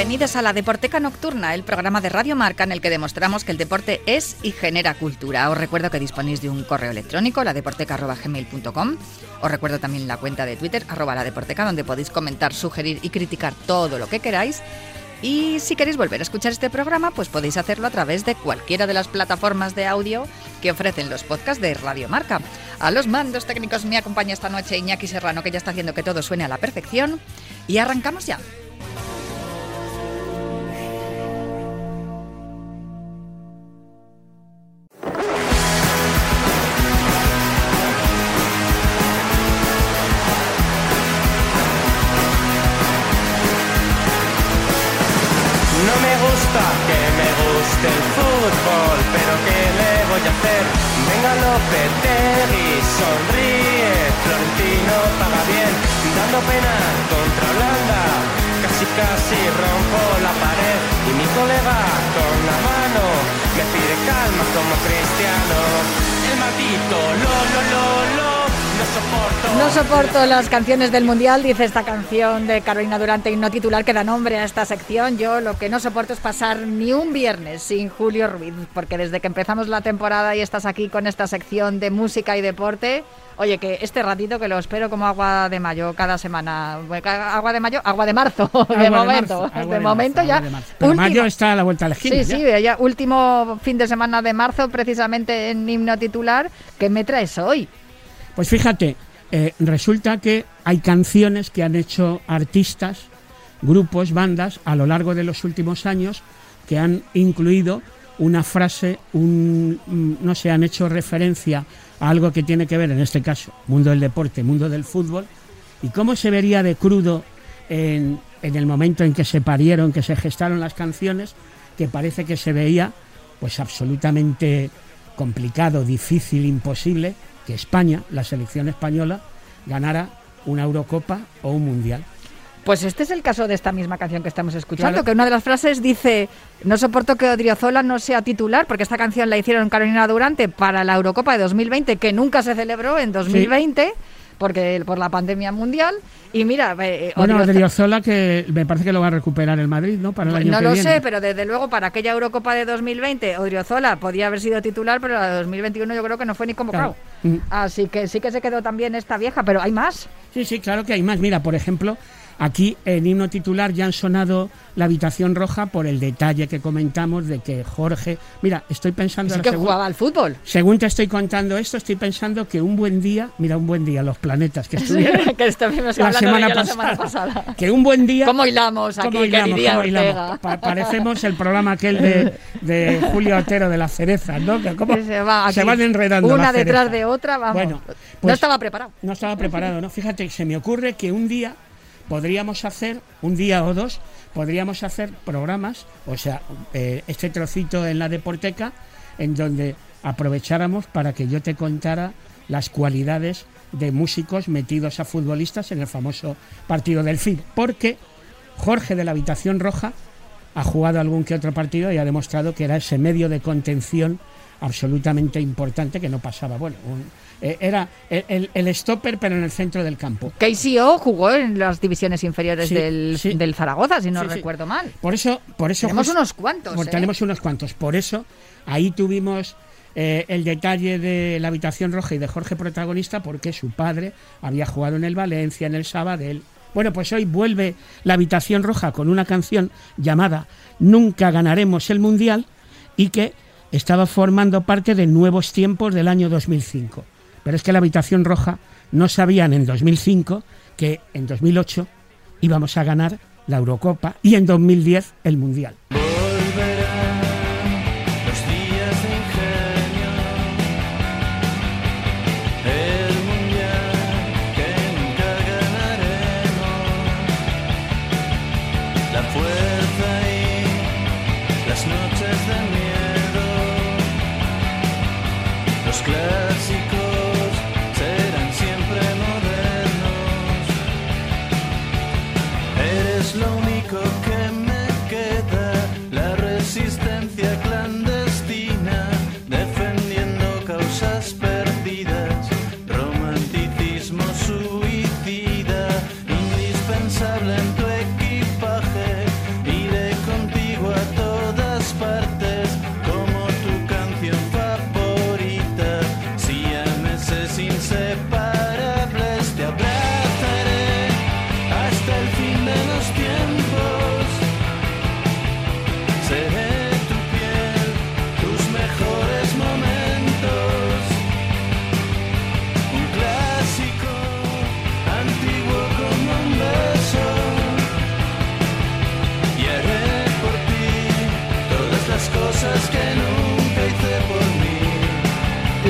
Bienvenidos a la Deporteca Nocturna, el programa de Radio Marca en el que demostramos que el deporte es y genera cultura. Os recuerdo que disponéis de un correo electrónico, ladeporteca.gmail.com. Os recuerdo también la cuenta de Twitter, arroba la donde podéis comentar, sugerir y criticar todo lo que queráis. Y si queréis volver a escuchar este programa, pues podéis hacerlo a través de cualquiera de las plataformas de audio que ofrecen los podcasts de Radio Marca. A los mandos técnicos me acompaña esta noche Iñaki Serrano, que ya está haciendo que todo suene a la perfección. Y arrancamos ya. El maldito lo lo lo lo no soporto. No soporto las canciones del Mundial, dice esta canción de Carolina Durante y no titular que da nombre a esta sección. Yo lo que no soporto es pasar ni un viernes sin Julio Ruiz, porque desde que empezamos la temporada y estás aquí con esta sección de música y deporte, oye, que este ratito que lo espero como agua de mayo cada semana. Agua de mayo, agua de marzo, de Agua de momento. marzo, agua de de momento marzo, ya. de marzo. Pero mayo está a la vuelta a la esquina. Sí, ya. sí, ya último fin de semana de marzo, precisamente en himno titular. ¿Qué me traes hoy? Pues fíjate, eh, resulta que hay canciones que han hecho artistas, grupos, bandas a lo largo de los últimos años que han incluido una frase, un, mm, no sé, han hecho referencia a algo que tiene que ver, en este caso, mundo del deporte, mundo del fútbol, y cómo se vería de crudo en, en el momento en que se parieron, que se gestaron las canciones, que parece que se veía pues absolutamente complicado, difícil, imposible que España, la selección española, ganara una Eurocopa o un Mundial. Pues este es el caso de esta misma canción que estamos escuchando, Claro. que una de las frases dice, no soporto que Odriozola no sea titular, porque esta canción la hicieron Carolina Durante para la Eurocopa de 2020, que nunca se celebró en 2020, porque por la pandemia mundial. Y mira, eh, Bueno, Odriozola- Odriozola que me parece que lo va a recuperar el Madrid, ¿no? Para el año no que lo viene. sé, pero desde luego para aquella Eurocopa de 2020, Odriozola podía haber sido titular, pero la de 2021 yo creo que no fue ni convocado. Claro. Así que sí que se quedó también esta vieja, pero hay más. Sí, sí, claro que hay más. Mira, por ejemplo, aquí en himno titular ya han sonado la habitación roja por el detalle que comentamos de que Jorge. Mira, estoy pensando. Ahora que según- jugaba al fútbol. Según te estoy contando esto, estoy pensando que un buen día, mira, un buen día, los planetas que estuvieron que estuvimos la semana, ello la pasada, semana pasada. Que un buen día. ¿Cómo hilamos aquí, ¿Cómo hilamos, diría cómo hilamos? Ortega? Pa- parecemos el programa aquel de, de Julio Otero de las cerezas, ¿no? Que cómo se, va se van enredando. Una detrás cerezas. de otra, vamos. Bueno, no pues- estaba preparado. No estaba preparado, ¿no? Fíjate, se me ocurre que un día podríamos hacer, un día o dos, podríamos hacer programas, o sea, eh, este trocito en la deporteca, en donde aprovecháramos para que yo te contara las cualidades de músicos metidos a futbolistas en el famoso partido del fin. Porque Jorge de la Habitación Roja ha jugado algún que otro partido y ha demostrado que era ese medio de contención absolutamente importante que no pasaba. Bueno, un- eh, era el, el- el stopper pero en el centro del campo. KCO jugó en las divisiones inferiores Sí, del, sí. del Zaragoza, si no Sí, recuerdo mal. Por eso, por eso Tenemos unos cuantos, por- ¿eh? tenemos unos cuantos. Por eso ahí tuvimos eh, el detalle de la habitación roja y de Jorge protagonista, porque su padre había jugado en el Valencia, en el Sabadell. Bueno, pues hoy vuelve la habitación roja con una canción llamada Nunca ganaremos el mundial y que estaba formando parte de Nuevos Tiempos del año 2005. Pero es que la habitación roja no sabían en 2005 que en 2008 íbamos a ganar la Eurocopa y en 2010 el Mundial.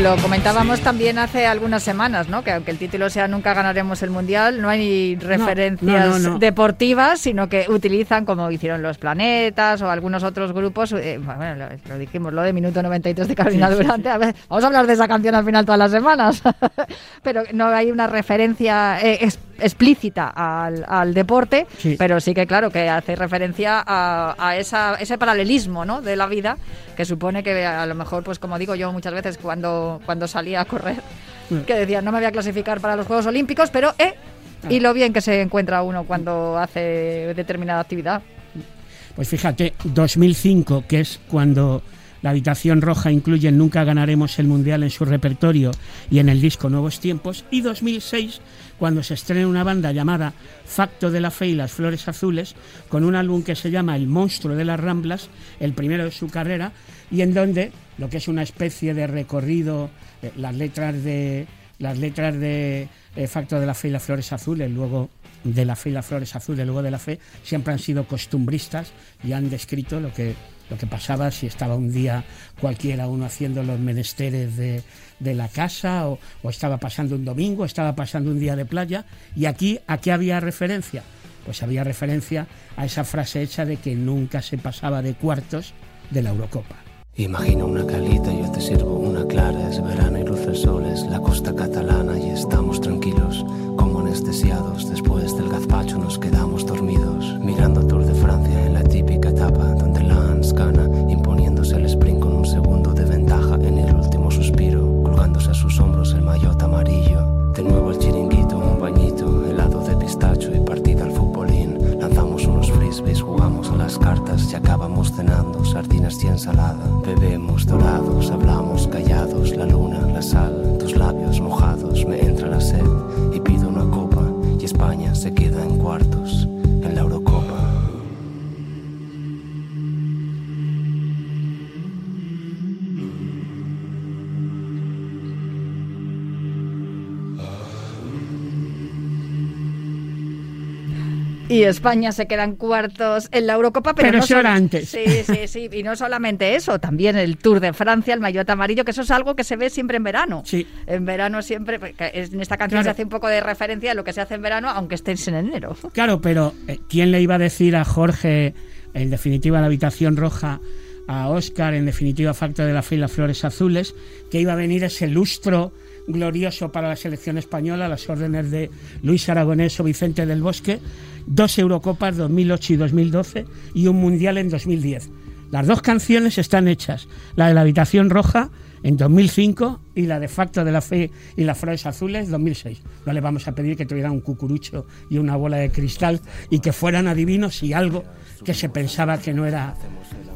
Lo comentábamos también hace algunas semanas, ¿no? Que aunque el título sea Nunca ganaremos el mundial, no hay referencias no, no. deportivas, sino que utilizan, como hicieron los planetas o algunos otros grupos, eh, bueno, lo, lo dijimos, lo de minuto 93 de Carolina Durante. A ver, vamos a hablar de esa canción al final todas las semanas, pero no hay una referencia eh, explícita al, al deporte, Sí. pero sí que claro que hace referencia a, a esa, ese paralelismo, ¿no? De la vida que supone que a lo mejor, pues como digo yo muchas veces cuando, cuando salía a correr, que decía no me voy a clasificar para los Juegos Olímpicos, pero eh, y lo bien que se encuentra uno cuando hace determinada actividad. Pues fíjate, 2005, que es cuando la habitación roja incluye Nunca ganaremos el Mundial en su repertorio y en el disco Nuevos Tiempos, y 2006, cuando se estrena una banda llamada Facto de la Fe y las Flores Azules, con un álbum que se llama El Monstruo de las Ramblas, el primero de su carrera, y en donde lo que es una especie de recorrido, eh, las letras de las letras de eh, Facto de la Fe y las Flores Azules, luego de la fe y las flores azules, luego de la fe, siempre han sido costumbristas y han descrito lo que, lo que pasaba si estaba un día cualquiera uno haciendo los menesteres de, de la casa o, o estaba pasando un domingo, estaba pasando un día de playa. Y aquí, ¿a qué había referencia? Pues había referencia a esa frase hecha de que nunca se pasaba de cuartos de la Eurocopa. Imagina una calita, yo te sirvo una clara, es verano y luce el sol, es la costa catalana y estamos tranquilos, anestesiados. Después del gazpacho nos quedamos dormidos, mirando Tour de Francia en la típica etapa, donde Lance gana, imponiéndose el sprint con un segundo de ventaja en el último suspiro, colgándose a sus hombros el maillot amarillo. De nuevo el chiringuito, un bañito, helado de pistacho y partida al futbolín. Lanzamos unos frisbees, jugamos a las cartas y acabamos cenando sardinas y ensalada. Bebemos dorados, hablamos callados, la luna, la sal, tus labios mojados, me entra Y España se queda en cuartos en la Eurocopa, pero, Pero no eso sol- era antes. Sí, sí, sí. Y no solamente eso, también el Tour de Francia, el maillot amarillo, que eso es algo que se ve siempre en verano. Sí. En verano siempre, porque en esta canción Claro. se hace un poco de referencia a lo que se hace en verano, aunque estés en enero. Claro, pero eh, ¿quién le iba a decir a Jorge, en definitiva, la habitación roja, a Óscar, en definitiva, Facto de la Fe y las Flores Azules, que iba a venir ese lustro glorioso para la selección española, las órdenes de Luis Aragonés o Vicente del Bosque, dos Eurocopas 2008 y 2012 y un Mundial en 2010. Las dos canciones están hechas, la de la habitación roja en 2005 y la de Facto de la Fe y las Flores Azules 2006. No le vamos a pedir que tuvieran un cucurucho y una bola de cristal y que fueran adivinos y algo que se pensaba que no era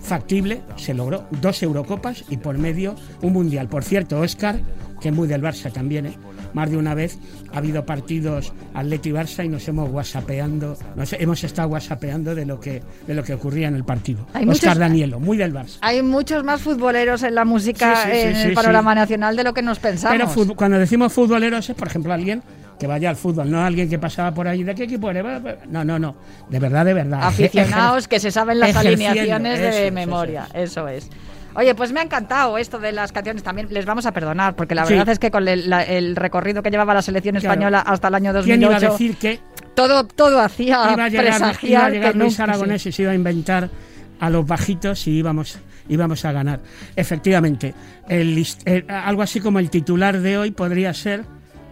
factible, se logró dos Eurocopas y por medio un Mundial. Por cierto, Óscar, que es muy del Barça también, ¿eh? Más de una vez ha habido partidos Atleti Barça y nos hemos whatsappeando, nos hemos estado whatsappeando de lo que de lo que ocurría en el partido. Hay Óscar muchos- Danielo, muy del Barça. Hay muchos más futboleros en la música, Sí, sí, en sí, el panorama nacional de lo que nos pensamos. Pero cuando decimos futboleros es, por ejemplo, alguien que vaya al fútbol, no alguien que pasaba por ahí. ¿De qué equipo eres? No, no, no. De verdad, de verdad. Aficionados que se saben las alineaciones de memoria, eso eso es. Oye, pues me ha encantado esto de las canciones. También les vamos a perdonar, porque la Sí. verdad es que con el, la- el recorrido que llevaba la selección Claro. española hasta el año ¿Quién iba a 2008, decir que todo, todo hacía iba a llegar, iba a llegar que Luis Aragonés sí. y se iba a inventar a los bajitos y íbamos, íbamos a ganar? Efectivamente, el- algo así como el titular de hoy podría ser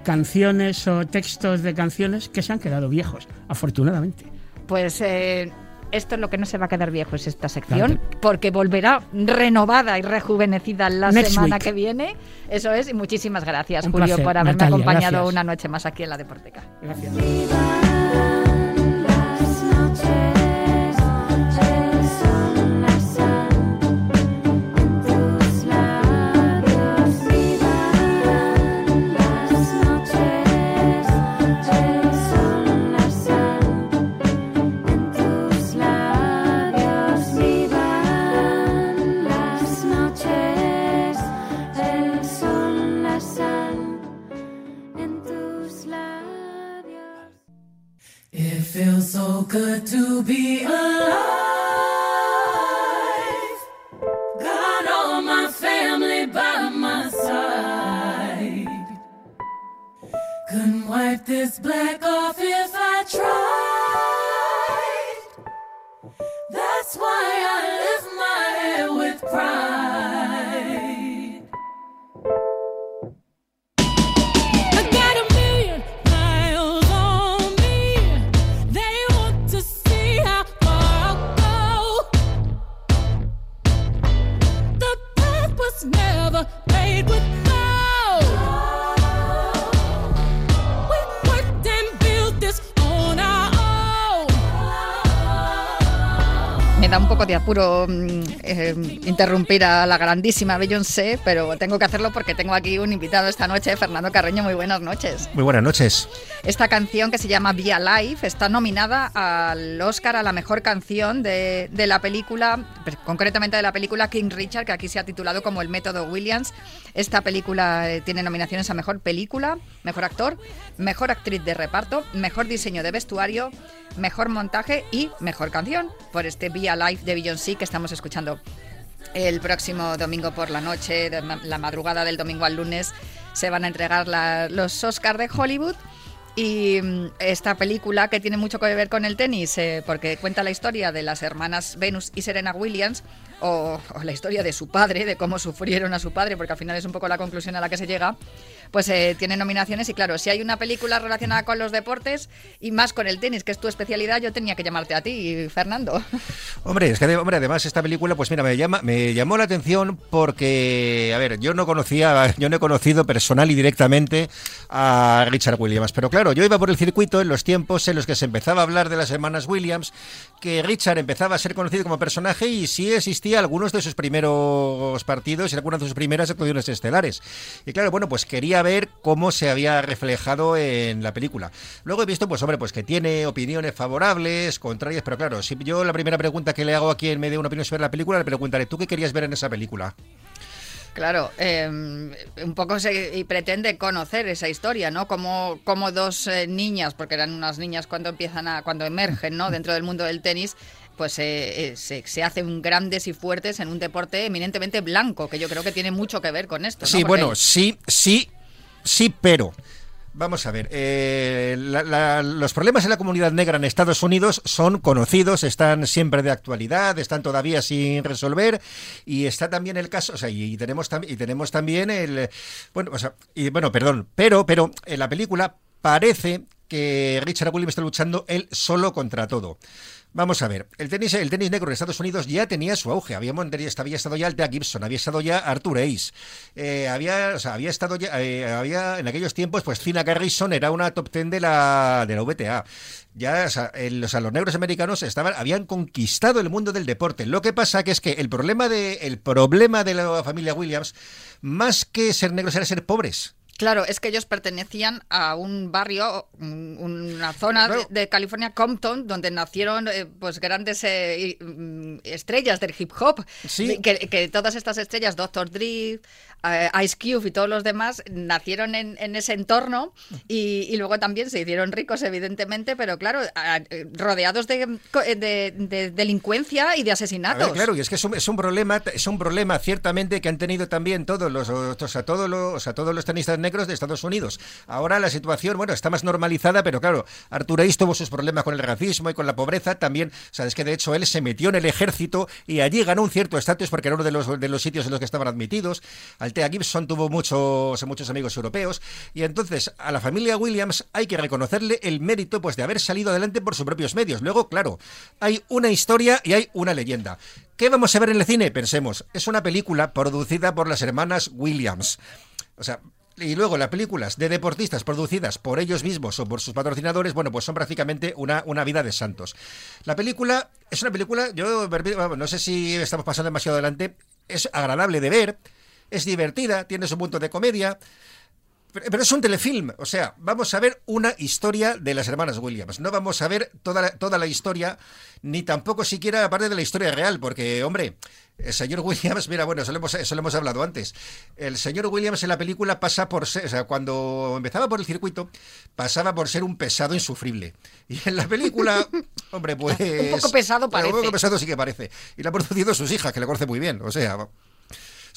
canciones o textos de canciones que se han quedado viejos, afortunadamente. Pues eh, esto es lo que no se va a quedar viejo, es esta sección, porque volverá renovada y rejuvenecida la Next semana week. que viene. Eso es, y muchísimas gracias, Un Julio, placer, por haberme Natalia, acompañado gracias. una noche más aquí en la Deporteca. Gracias. so good to be alive. Got all my family by my side. Couldn't wipe this black off if I tried. That's why I lift my head with pride. Da un poco de apuro mm, eh, interrumpir a la grandísima Beyoncé, pero tengo que hacerlo porque tengo aquí un invitado esta noche, Fernando Carreño. Muy buenas noches. Muy buenas noches. Esta canción que se llama Be Alive está nominada al Oscar a la mejor canción de, de la película, concretamente de la película King Richard, que aquí se ha titulado como El método Williams. Esta película eh, tiene nominaciones a mejor película, mejor actor, mejor actriz de reparto, mejor diseño de vestuario, mejor montaje y mejor canción por este Be Alive de Beyoncé que estamos escuchando el próximo domingo por la noche, la madrugada del domingo al lunes, se van a entregar los Oscars de Hollywood. Y mm, esta película que tiene mucho que ver con el tenis, eh, porque cuenta la historia de las hermanas Venus y Serena Williams, o, la historia de su padre, de cómo sufrieron a su padre, porque al final es un poco la conclusión a la que se llega, pues eh, tiene nominaciones. Y claro, si hay una película relacionada con los deportes y más con el tenis, que es tu especialidad, yo tenía que llamarte a ti, Fernando. Hombre, es que hombre, además esta película, pues mira, me llama, me llamó la atención porque, a ver, yo no conocía, yo no he conocido personal y directamente a Richard Williams, pero claro, yo iba por el circuito en los tiempos en los que se empezaba a hablar de las hermanas Williams, que Richard empezaba a ser conocido como personaje y sí existía algunos de sus primeros partidos y algunas de sus primeras actuaciones estelares. Y claro, bueno, pues quería ver cómo se había reflejado en la película. Luego he visto, pues hombre, pues que tiene opiniones favorables, contrarias, pero claro, si yo la primera pregunta que le hago a quien me dé una opinión sobre la película, le preguntaré, ¿tú qué querías ver en esa película? Claro, eh, un poco se y pretende conocer esa historia, ¿no? Como, como dos eh, niñas, porque eran unas niñas cuando empiezan a, cuando emergen, ¿no? Dentro del mundo del tenis, pues eh, eh, se, se hacen grandes y fuertes en un deporte eminentemente blanco, que yo creo que tiene mucho que ver con esto. ¿no? Sí, Porque- bueno, sí, sí, sí, pero. Vamos a ver, eh, los problemas en la comunidad negra en Estados Unidos son conocidos, están siempre de actualidad, están todavía sin resolver y está también el caso, o sea, y, tenemos y tenemos también el, bueno, o sea, y bueno, perdón, pero, pero en la película parece que Richard Williams está luchando él solo contra todo. Vamos a ver, el tenis, negro en Estados Unidos ya tenía su auge. Habíamos, había estado ya Altea Gibson, había estado ya Arthur Ace, eh, había, había estado ya, eh, había en aquellos tiempos, pues Cina Garrison era una top ten de la, de la VTA. Ya, o sea, los negros americanos estaban, habían conquistado el mundo del deporte. Lo que pasa que es que el problema de, el problema de la familia Williams, más que ser negros, era ser pobres. Claro, es que ellos pertenecían a un barrio, un- una zona de, de California, Compton, donde nacieron eh, pues grandes eh, mm, estrellas del hip hop. Sí. Que, que todas estas estrellas, Dr. Dre, Ice Cube y todos los demás, nacieron en, en ese entorno y, y luego también se hicieron ricos, evidentemente, pero claro, a- eh, rodeados de, eh, de- de delincuencia y de A asesinatos. ver, claro, y es que es un, es un problema, es un problema ciertamente que han tenido también todos los, sea, todos los, sea, todos los tenistas negros de Estados Unidos. Ahora la situación, bueno, está más normalizada, pero claro, Arthur Ashe tuvo sus problemas con el racismo y con la pobreza también. O sea, es que de hecho él se metió en el ejército y allí ganó un cierto estatus porque era uno de los, de los sitios en los que estaban admitidos. Altea Gibson tuvo muchos, muchos amigos europeos y entonces a la familia Williams hay que reconocerle el mérito pues de haber salido adelante por sus propios medios. Luego, claro, hay una historia y hay una leyenda. ¿Qué vamos a ver en el cine? Pensemos, es una película producida por las hermanas Williams. O sea, y luego las películas de deportistas producidas por ellos mismos o por sus patrocinadores, bueno, pues son prácticamente una, una vida de santos. La película es una película, yo no sé si estamos pasando demasiado adelante, es agradable de ver, es divertida, tiene su punto de comedia, pero, pero es un telefilm, o sea, vamos a ver una historia de las hermanas Williams. No vamos a ver toda la, toda la historia, ni tampoco siquiera parte de la historia real, porque, hombre, el señor Williams, mira, bueno, eso lo hemos, eso lo hemos hablado antes. El señor Williams en la película pasa por ser, o sea, cuando empezaba por el circuito, pasaba por ser un pesado insufrible. Y en la película, hombre, pues. Un poco pesado Un parece. poco pesado sí que parece. Y la ha producido sus hijas, que le conoce muy bien, o sea.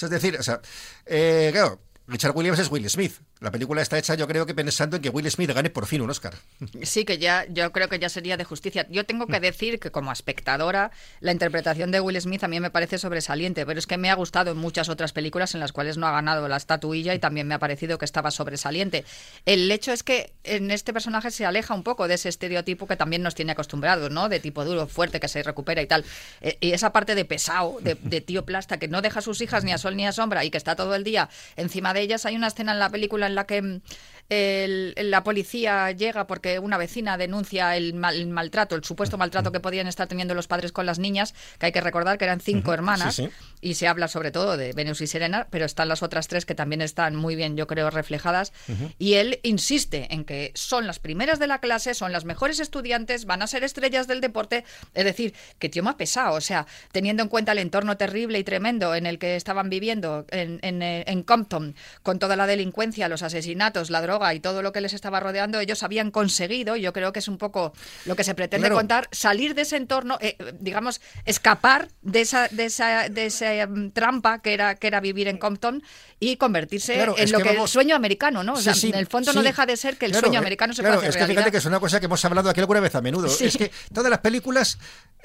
Es decir, o sea, eh, claro, Richard Williams es Will Smith. La película está hecha, yo creo que pensando en que Will Smith gane por fin un Oscar. Sí, que ya, yo creo que ya sería de justicia. Yo tengo que decir que como espectadora, la interpretación de Will Smith a mí me parece sobresaliente, pero es que me ha gustado en muchas otras películas en las cuales no ha ganado la estatuilla y también me ha parecido que estaba sobresaliente. El hecho es que en este personaje se aleja un poco de ese estereotipo que también nos tiene acostumbrados, ¿no? De tipo duro, fuerte, que se recupera y tal. Eh, y esa parte de pesado, de, de tío plasta, que no deja a sus hijas ni a sol ni a sombra y que está todo el día encima de ellas. Hay una escena en la película en la que mm, el- la policía llega porque una vecina denuncia el, mal- el maltrato, el supuesto maltrato que podían estar teniendo los padres con las niñas, que hay que recordar que eran cinco hermanas, sí. y se habla sobre todo de Venus y Serena, pero están las otras tres que también están muy bien, yo creo, reflejadas. Y él insiste en que son las primeras de la clase, son las mejores estudiantes, van a ser estrellas del deporte. Es decir, que tío me ha pesado, o sea, teniendo en cuenta el entorno terrible y tremendo en el que estaban viviendo en, en, eh, en Compton, con toda la delincuencia, los asesinatos, la droga y todo lo que les estaba rodeando, ellos habían conseguido, yo creo que es un poco lo que se pretende Claro. contar, salir de ese entorno, eh, digamos, escapar de esa, de esa, de esa mm, trampa que era, que era vivir en Compton y convertirse Claro, en lo que que, vamos- el sueño americano, ¿no? O Sí, sea, sí, en el fondo no deja de ser que el Claro, sueño eh, americano se claro, puede hacer es que fíjate que es una cosa que hemos hablado aquí alguna vez a menudo. Es que todas las películas,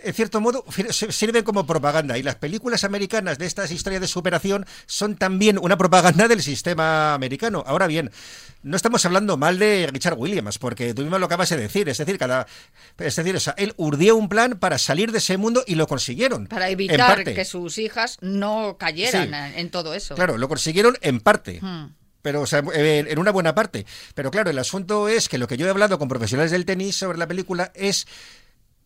en cierto modo, sirven como propaganda. Y las películas americanas de estas historias de superación son también una propaganda del sistema americano. Ahora bien, no estamos hablando mal de Richard Williams, porque tú mismo lo acabas de decir. Es decir, cada, es decir, o sea, él urdió un plan para salir de ese mundo y lo consiguieron. Para evitar que sus hijas no cayeran en todo eso. Claro, lo consiguieron en parte. Hmm. Pero, o sea, en una buena parte. Pero claro, el asunto es que lo que yo he hablado con profesionales del tenis sobre la película es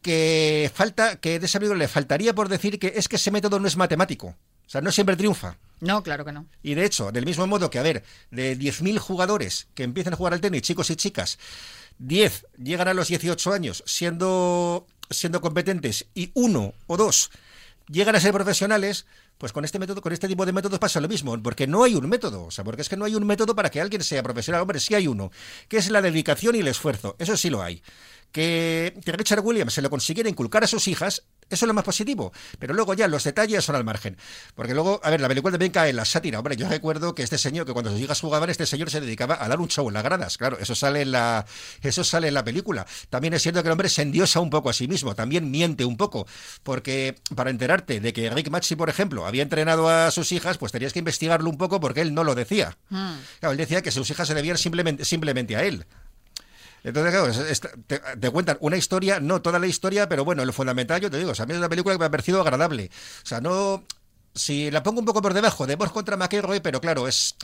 que falta, que de ese amigo le faltaría por decir que es que ese método no es matemático. O sea, no siempre triunfa. No, claro que no. Y de hecho, del mismo modo que, a ver, de 10.000 jugadores que empiezan a jugar al tenis, chicos y chicas, 10 llegan a los 18 años siendo, siendo competentes y uno o dos llegan a ser profesionales, pues con este método, con este tipo de métodos pasa lo mismo, porque no hay un método, o sea, porque es que no hay un método para que alguien sea profesional, hombre, sí hay uno, que es la dedicación y el esfuerzo, eso sí lo hay. Que, Richard Williams se lo consiguiera inculcar a sus hijas, eso es lo más positivo. Pero luego ya los detalles son al margen. Porque luego, a ver, la película también cae en la sátira. Hombre, yo recuerdo que este señor, que cuando sus hijas jugaban, este señor se dedicaba a dar un show en las gradas. Claro, eso sale en la, eso sale en la película. También es cierto que el hombre se endiosa un poco a sí mismo, también miente un poco. Porque para enterarte de que Rick Maxi, por ejemplo, había entrenado a sus hijas, pues tenías que investigarlo un poco porque él no lo decía. Hmm. Claro, él decía que sus hijas se debían simplemente, simplemente a él. Entonces, claro, te, cuentan una historia, no toda la historia, pero bueno, lo fundamental, yo te digo, o a mí es una película que me ha parecido agradable. O sea, no. Si la pongo un poco por debajo de Bosch contra McElroy, pero claro, es.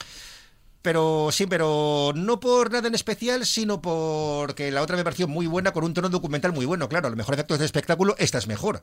Pero sí, pero no por nada en especial, sino porque la otra me pareció muy buena, con un tono documental muy bueno. Claro, a lo mejor efectos de espectáculo, esta es mejor.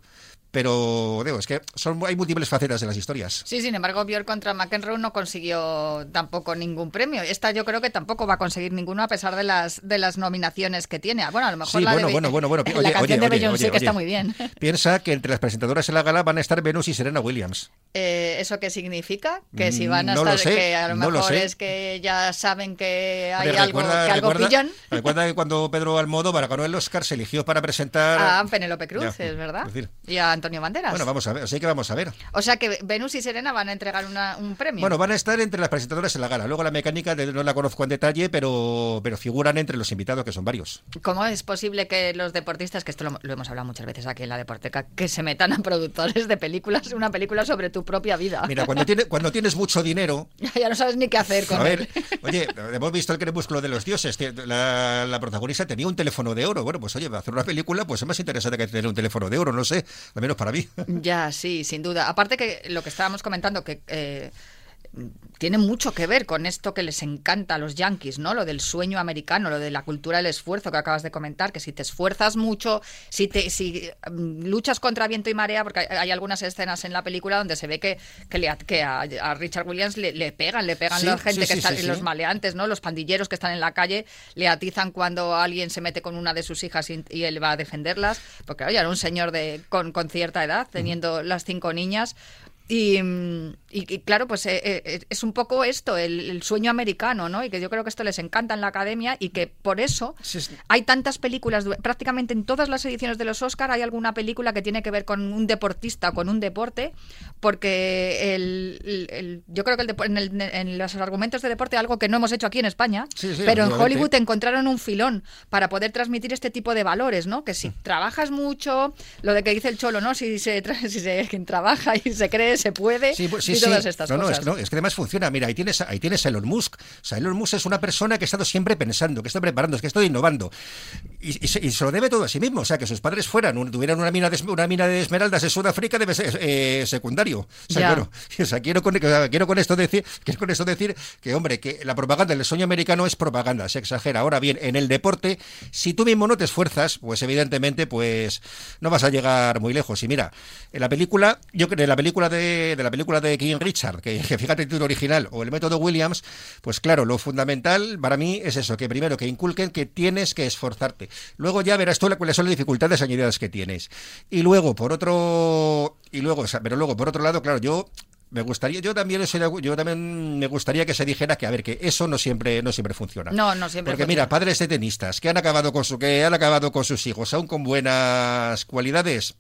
Pero, digo, es que son, hay múltiples facetas de las historias. Sí, sin embargo, Björk contra McEnroe no consiguió tampoco ningún premio. Esta yo creo que tampoco va a conseguir ninguno a pesar de las de las nominaciones que tiene. Bueno, a lo mejor Sí, la bueno, de, bueno, bueno, bueno. la Oye, canción oye, de Beyoncé oye, que está muy bien. Piensa que entre las presentadoras en la gala van a estar Venus y Serena Williams. Eh, ¿Eso qué significa? Que si van a Mm, No lo estar, sé, que a lo no lo mejor sé. es que ya saben que hay algo, recuerda, que algo recuerda- pillan. recuerda que cuando Pedro Almodóvar ganó el Oscar se eligió para presentar A Penélope Cruz, Ya, es verdad. es decir, Y a Antonio Banderas. Bueno, vamos a ver, así que vamos a ver. O sea que Venus y Serena van a entregar una- un premio. Bueno, van a estar entre las presentadoras en la gala. Luego la mecánica no la conozco en detalle, pero, pero figuran entre los invitados, que son varios. ¿Cómo es posible que los deportistas, que esto lo, lo hemos hablado muchas veces aquí en la Deporteca, que se metan a productores de películas, una película sobre tu propia vida? Mira, cuando, tiene, cuando tienes mucho dinero, ya no sabes ni qué hacer con a ver, oye, hemos visto el crepúsculo de los dioses. La, la protagonista tenía un teléfono de oro. Bueno, pues oye, hacer una película, pues es más interesante que tener un teléfono de oro, no sé, al menos para mí. Ya, sí, sin duda. Aparte que lo que estábamos comentando, que eh, tiene mucho que ver con esto que les encanta a los yankees, ¿no? Lo del sueño americano, lo de la cultura del esfuerzo que acabas de comentar, que si te esfuerzas mucho, si te si mm, luchas contra viento y marea, porque hay, hay algunas escenas en la película donde se ve que, que, le, que a, a Richard Williams le, le pegan, le pegan Sí, la gente sí, que sí, está los maleantes, ¿no? Los pandilleros que están en la calle le atizan cuando alguien se mete con una de sus hijas y, y él va a defenderlas, porque oye, era un señor de con, con cierta edad, teniendo las cinco niñas. Y, mm, y- y claro, pues eh, eh, es un poco esto, el, el sueño americano, ¿no? Y que yo creo que esto les encanta en la academia y que por eso Sí, hay tantas películas, prácticamente en todas las ediciones de los Oscar hay alguna película que tiene que ver con un deportista, con un deporte, porque el, el- el- yo creo que en, el- en los argumentos de deporte, algo que no hemos hecho aquí en España, Sí, pero en. Hollywood encontraron un filón para poder transmitir este tipo de valores, ¿no? Que si trabajas mucho, lo de que dice el cholo, ¿no? Si se, si se quien trabaja y se cree, se puede, Sí, pues, sí, y todas estas no, no, cosas. es que, no, es que además funciona. Mira, ahí tienes, ahí tienes a Elon Musk. O sea, Elon Musk es una persona que ha estado siempre pensando, que está preparando, que está innovando. Y, y se, y se lo debe todo a sí mismo. O sea, que sus padres fueran, un- tuvieran una mina de, una mina de esmeraldas en Sudáfrica debe ser eh, secundario. O sea, Ya. bueno, o sea, quiero con, quiero con esto decir, quiero con esto decir que, hombre, que la propaganda del sueño americano es propaganda, se exagera. Ahora bien, en el deporte, si tú mismo no te esfuerzas, pues evidentemente, pues no vas a llegar muy lejos. Y mira, en la película, yo creo, en la película de, de la película de King Richard, que, que fíjate el título original, o el método Williams, pues claro, lo fundamental para mí es eso, que primero que inculquen que tienes que esforzarte. Luego ya verás tú cuáles son las dificultades añadidas que tienes. Y luego, por otro, y luego, o sea, pero luego, por otro lado, claro, yo me gustaría, yo también yo también me gustaría que se dijera que a ver que eso no siempre, no siempre funciona. No, no siempre Porque funciona. mira, padres de tenistas que han acabado con su, que han acabado con sus hijos, aún con buenas cualidades,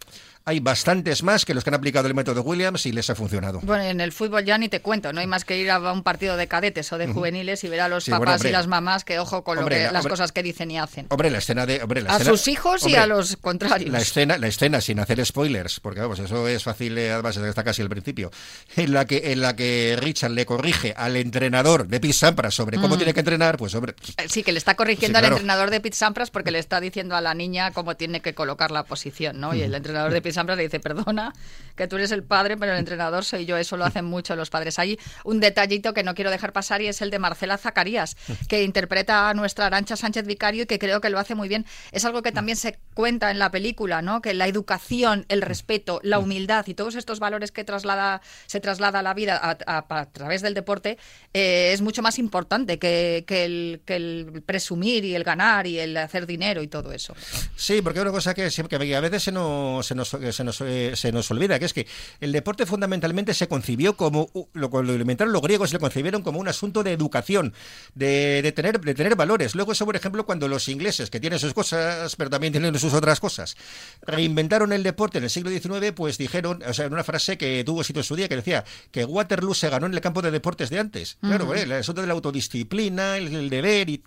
hay bastantes más que los que han aplicado el método Williams y les ha funcionado. Bueno, en el fútbol ya ni te cuento, no hay más que ir a un partido de cadetes o de juveniles y ver a los Sí, papás bueno, y las mamás que ojo con lo Hombre, que, las hombre. cosas que dicen y hacen. Hombre, la escena de, hombre, la A escena- sus hijos y a los contrarios. La escena, la escena sin hacer spoilers, porque vamos, eso es fácil, eh, además está casi al principio, en la que en la que Richard le corrige al entrenador de Pete Sampras sobre cómo tiene que entrenar, pues hombre, Sí, que le está corrigiendo Sí, claro. al entrenador de Pete Sampras porque le está diciendo a la niña cómo tiene que colocar la posición, ¿no? Y el entrenador de Pete Sampras le dice, perdona, que tú eres el padre, pero el entrenador soy yo. Eso lo hacen mucho los padres. Hay un detallito que no quiero dejar pasar y es el de Marcela Zacarías, que interpreta a nuestra Arancha Sánchez Vicario y que creo que lo hace muy bien. Es algo que también se cuenta en la película, ¿no? Que la educación, el respeto, la humildad y todos estos valores que traslada, se traslada a la vida a, a- a través del deporte eh, es mucho más importante que, que el, que el presumir y el ganar y el hacer dinero y todo eso. Sí, porque una cosa que, siempre- que a veces se nos, se, nos, se, nos, eh, se nos olvida, que es que el deporte fundamentalmente se concibió como, lo, lo inventaron los griegos, lo concibieron como un asunto de educación, de, de tener, de tener valores. Luego eso, por ejemplo, cuando los ingleses, que tienen sus cosas, pero también tienen sus otras cosas, reinventaron el deporte en el siglo XIX, pues dijeron, o sea, en una frase que tuvo sitio en su día, que decía que Waterloo se ganó en el campo de deportes de antes. Claro, eh, el asunto de la autodisciplina, el, el deber y...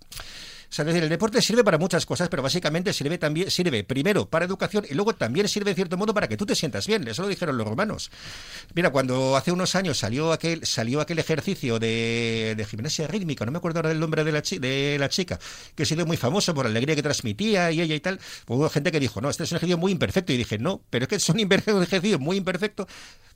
Sea, decir, el deporte sirve para muchas cosas, pero básicamente sirve también, sirve primero para educación y luego también sirve en cierto modo para que tú te sientas bien. Eso lo dijeron los romanos. Mira, cuando hace unos años salió aquel, salió aquel ejercicio de, de gimnasia rítmica, no me acuerdo ahora del nombre de la, de la chica, que ha sido muy famoso por la alegría que transmitía y ella y tal, pues hubo gente que dijo, no, este es un ejercicio muy imperfecto. Y dije, no, pero es que es un imper- un ejercicio muy imperfecto,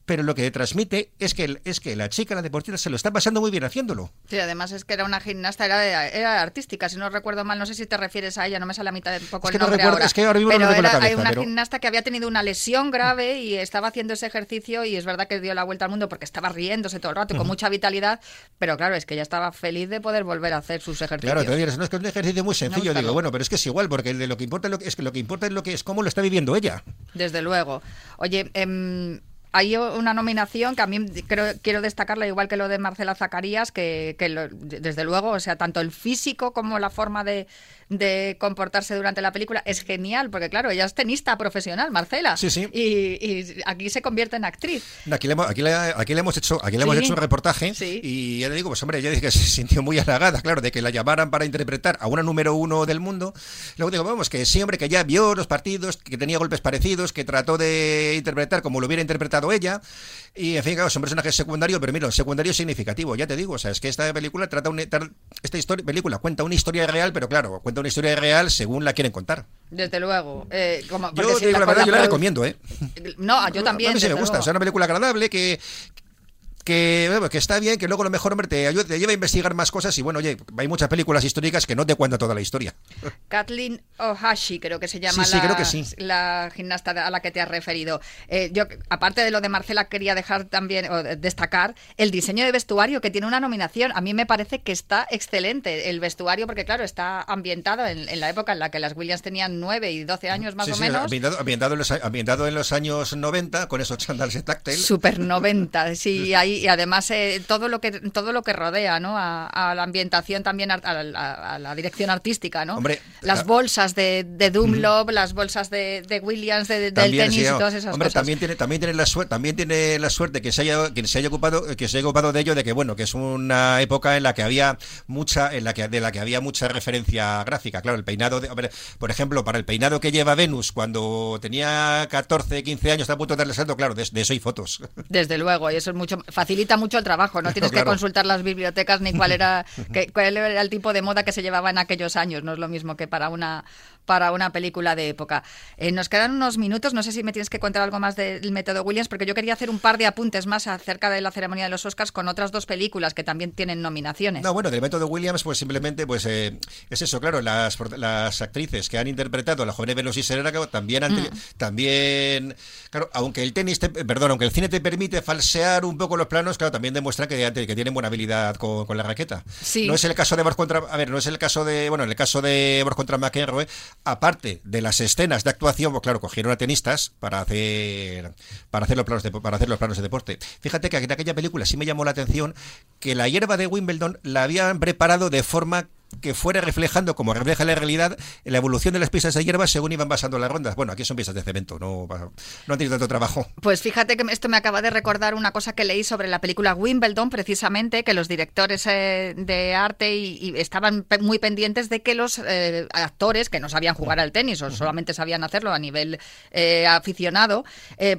pero lo que transmite es que, el- es que la chica, la deportista, se lo está pasando muy bien haciéndolo. Sí, además es que era una gimnasta, era, era artística, si no recuerdo mal, no sé si te refieres a ella, no me sale a mitad un poco Es el que no nombre recuerdo- ahora. es que ahora mismo no pero en la era cabeza, una pero- gimnasta que había tenido una lesión grave y estaba haciendo ese ejercicio y es verdad que dio la vuelta al mundo porque estaba riéndose todo el rato y con mucha vitalidad, pero claro, es que ella estaba feliz de poder volver a hacer sus ejercicios. Claro, te dirás, no es que es un ejercicio muy sencillo. Digo, bueno, pero es que es igual, porque de lo que importa es lo que, es que lo que importa es lo que es cómo lo está viviendo ella. Desde luego. Oye, em, hay una nominación que a mí creo, quiero destacarla, igual que lo de Marcela Zacarías, que, que lo- desde luego, o sea, tanto el físico como la forma de, de comportarse durante la película es genial, porque claro, ella es tenista profesional, Marcela. Sí, sí. Y, y aquí se convierte en actriz. Aquí le, hemos- aquí le, aquí le hemos hecho, aquí le hemos Sí. hecho un reportaje Sí. y ya le digo, pues hombre, ella dice que se sintió muy halagada, claro, de que la llamaran para interpretar a una número uno del mundo. Luego digo, vamos, que sí, hombre, que ya vio los partidos, que tenía golpes parecidos, que trató de interpretar como lo hubiera interpretado ella. Y en fin, claro, es un personaje secundario, pero mira, un secundario significativo, ya te digo, o sea, es que esta película trata un, tar- esta historia, película cuenta una historia real, pero claro, cuenta una historia real según la quieren contar. Desde luego. Eh, como, Yo si te digo la con verdad, yo la recomiendo, ¿eh? No, yo también. A mí sí me gusta, luego. o sea, una película agradable que que, bueno, que está bien, que luego a lo mejor hombre, te, ayuda- te lleva a investigar más cosas y bueno, oye, hay muchas películas históricas que no te cuentan toda la historia. Kathleen Ohashi, creo que se llama Sí, sí, la, creo que sí. la gimnasta a la que te has referido. Eh, yo, aparte de lo de Marcela, quería dejar también, o destacar, el diseño de vestuario, que tiene una nominación. A mí me parece que está excelente el vestuario, porque claro, está ambientado en, en la época en la que las Williams tenían 9 y 12 años más o menos. ambientado, ambientado en los, ambientado en los años 90 con esos chandals de táctil. Super 90, sí, y, y además eh, todo lo que todo lo que rodea, ¿no? A, a la ambientación también, a, la, a la dirección artística, ¿no? Hombre, las bolsas de, de Dunlop, las bolsas de, de Williams, de- del También, tenis sí, y todas esas hombre, cosas. también tiene, también tiene la suerte, también tiene la suerte que se haya, que se haya ocupado, que se haya ocupado de ello, de que bueno, que es una época en la que había mucha, en la que de la que había mucha referencia gráfica. Claro, el peinado, de, hombre, por ejemplo, para el peinado que lleva Venus cuando tenía 14, 15 años, está a punto de darle salto, claro, de, de eso hay fotos. Desde luego, y eso es mucho, facilita mucho el trabajo. No tienes que consultar las bibliotecas ni cuál era, que- cuál era el tipo de moda que se llevaba en aquellos años. No es lo mismo que para una para una película de época. Eh, nos quedan unos minutos. No sé si me tienes que contar algo más del método Williams, porque yo quería hacer un par de apuntes más acerca de la ceremonia de los Oscars con otras dos películas que también tienen nominaciones. No, bueno, del método Williams, pues simplemente, pues eh, es eso, claro, las, las actrices que han interpretado a la joven Venus y Serena también, han, Mm. también, claro, aunque el tenis, te- perdón, aunque el cine te permite falsear un poco los planos, claro, también demuestra que, que tienen buena habilidad con, con la raqueta. Sí. No es el caso de Borg contra, a ver, no es el caso de, bueno, en el caso de Borg contra McEnroe, aparte de las escenas de actuación, pues claro, cogieron a tenistas para hacer, para hacer los planos de, para hacer los planos de deporte. Fíjate que en aquella película sí me llamó la atención que la hierba de Wimbledon la habían preparado de forma que fuera reflejando, como refleja la realidad, la evolución de las pistas de hierba según iban pasando las rondas. Bueno, aquí son pistas de cemento, no, no han tenido tanto trabajo. Pues fíjate que esto me acaba de recordar una cosa que leí sobre la película Wimbledon, precisamente, que los directores eh, de arte y, y estaban pe- muy pendientes de que los eh, actores que no sabían jugar al tenis o solamente sabían hacerlo a nivel eh, aficionado,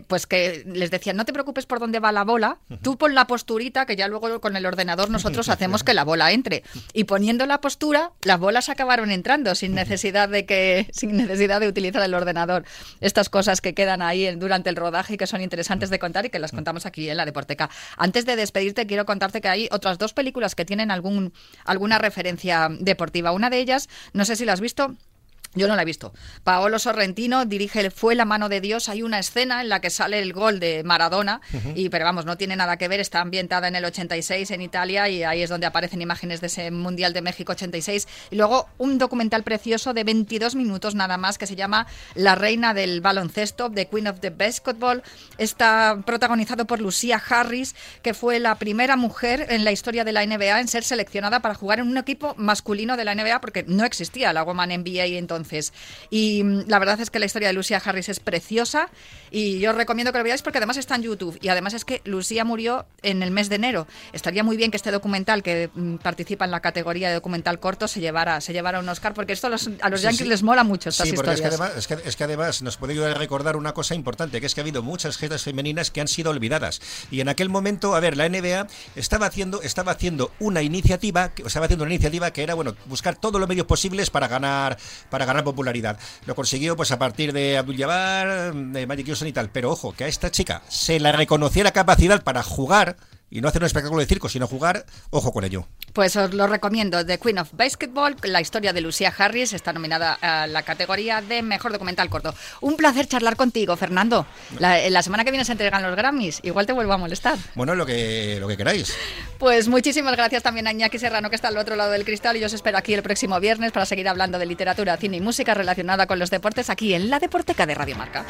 pues que les decían, no te preocupes por dónde va la bola, tú pon la posturita que ya luego con el ordenador nosotros hacemos que la bola entre. Y poniendo la postura, las bolas acabaron entrando sin necesidad de que sin necesidad de utilizar el ordenador. Estas cosas que quedan ahí durante el rodaje y que son interesantes de contar y que las contamos aquí en la Deporteca. Antes de despedirte, quiero contarte que hay otras dos películas que tienen algún alguna referencia deportiva. Una de ellas, no sé si la has visto, yo no la he visto. Paolo Sorrentino dirige el Fue la mano de Dios. Hay una escena en la que sale el gol de Maradona, y pero vamos, no tiene nada que ver. Está ambientada en el 86 en Italia y ahí es donde aparecen imágenes de ese Mundial de México 86. Y luego un documental precioso de 22 minutos nada más que se llama La reina del baloncesto, The Queen of the Basketball. Está protagonizado por Lucia Harris, que fue la primera mujer en la historia de la NBA en ser seleccionada para jugar en un equipo masculino de la NBA porque no existía la Woman NBA entonces. Y mm, la verdad es que la historia de Lucia Harris es preciosa y yo os recomiendo que lo veáis porque además está en YouTube. Y además es que Lucia murió en el mes de enero. Estaría muy bien que este documental que mm, participa en la categoría de documental corto se llevara, se llevara un Oscar porque esto a los, a los Sí, yankees sí. les mola mucho estas Sí, porque es que, historias. además, es, que, es que además nos puede ayudar a recordar una cosa importante, que es que ha habido muchas gestas femeninas que han sido olvidadas. Y en aquel momento, a ver, la NBA estaba haciendo, estaba haciendo una iniciativa, estaba haciendo una iniciativa que era, bueno, buscar todos los medios posibles para ganar, para ganar popularidad. Lo consiguió, pues, a partir de Abdul Jabbar, de Magic Johnson y tal. Pero ojo, que a esta chica se la reconociera capacidad para jugar y no hacer un espectáculo de circo, sino jugar, ojo con ello. Pues os lo recomiendo. The Queen of Basketball, la historia de Lucia Harris, está nominada a la categoría de Mejor Documental Corto. Un placer charlar contigo, Fernando. La, la semana que viene se entregan los Grammys. Igual te vuelvo a molestar. Bueno, lo que, lo que queráis. Pues muchísimas gracias también a Iñaki Serrano, que está al otro lado del cristal. Y yo os espero aquí el próximo viernes para seguir hablando de literatura, cine y música relacionada con los deportes aquí en la Deporteca de Radio Marca.